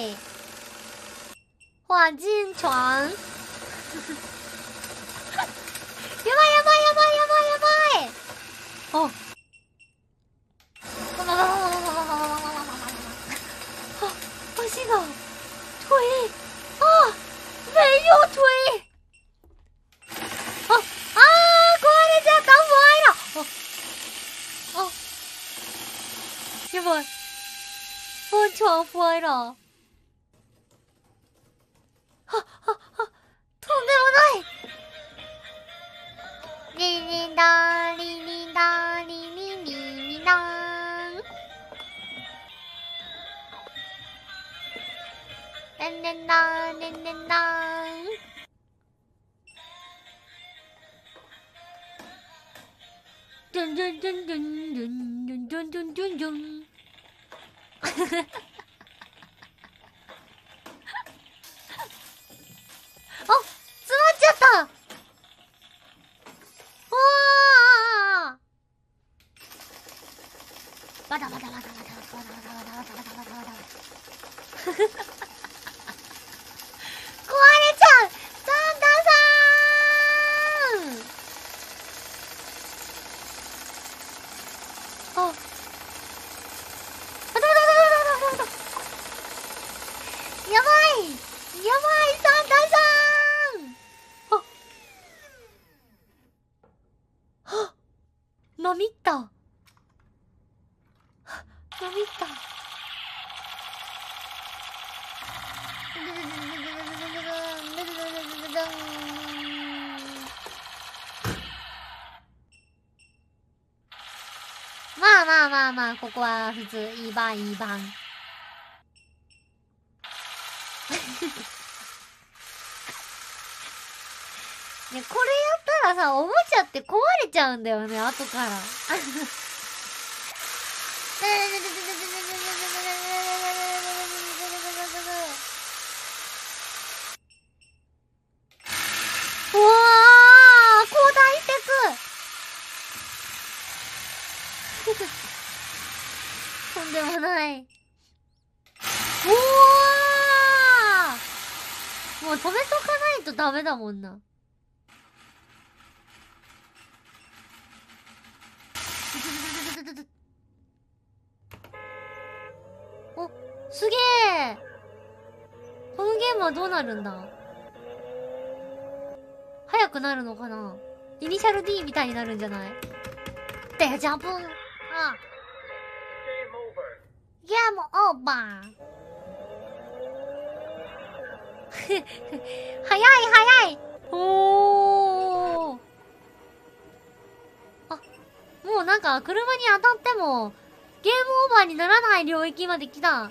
い黄金床。やばいやばいやばいやばいやばいあ足が腿。あ没有腿。ああー壊れちゃった怖い了。ああやばい我床坏了レンレンダーレンレンダー。ドゥンドゥンドゥンドゥンドゥンドゥンドゥンドゥンドゥン あ詰まっちゃった。わあバタバタバタバタバタバタバタバタバタバタバタ バタ壊れちゃうサンタさんああたたたたたたたやばいやばいサンタさんあはっなみった。はなみった。まあまあまあまあ、ここは普通、いい番いい番。これやっからさ、おもちゃって壊れちゃうんだよね、後から。うわ交代してくとんでもない。うわーもう止めとかないとダメだもんな。お、すげえこのゲームはどうなるんだ？早くなるのかな？イニシャル D みたいになるんじゃない？デジャブあゲームオーバー。早い早い。おー。あ、もうなんか車に当たってもゲームオーバーにならない領域まで来た。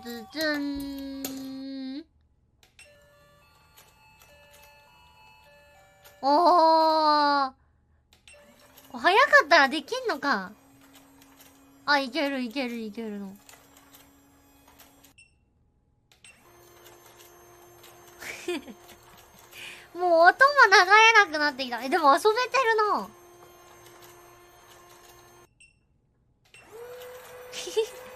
ードゥドゥドゥドゥドゥンおー早かったらできんのかあ、いけるいけるいけるの。もう音も流れなくなってきた。え、でも遊べてるな。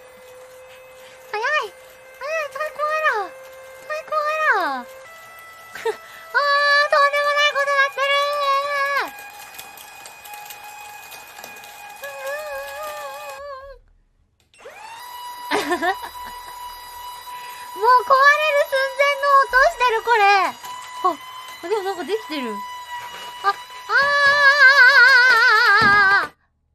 もう壊れる寸前の音してるこれあ、でもなんかできてる。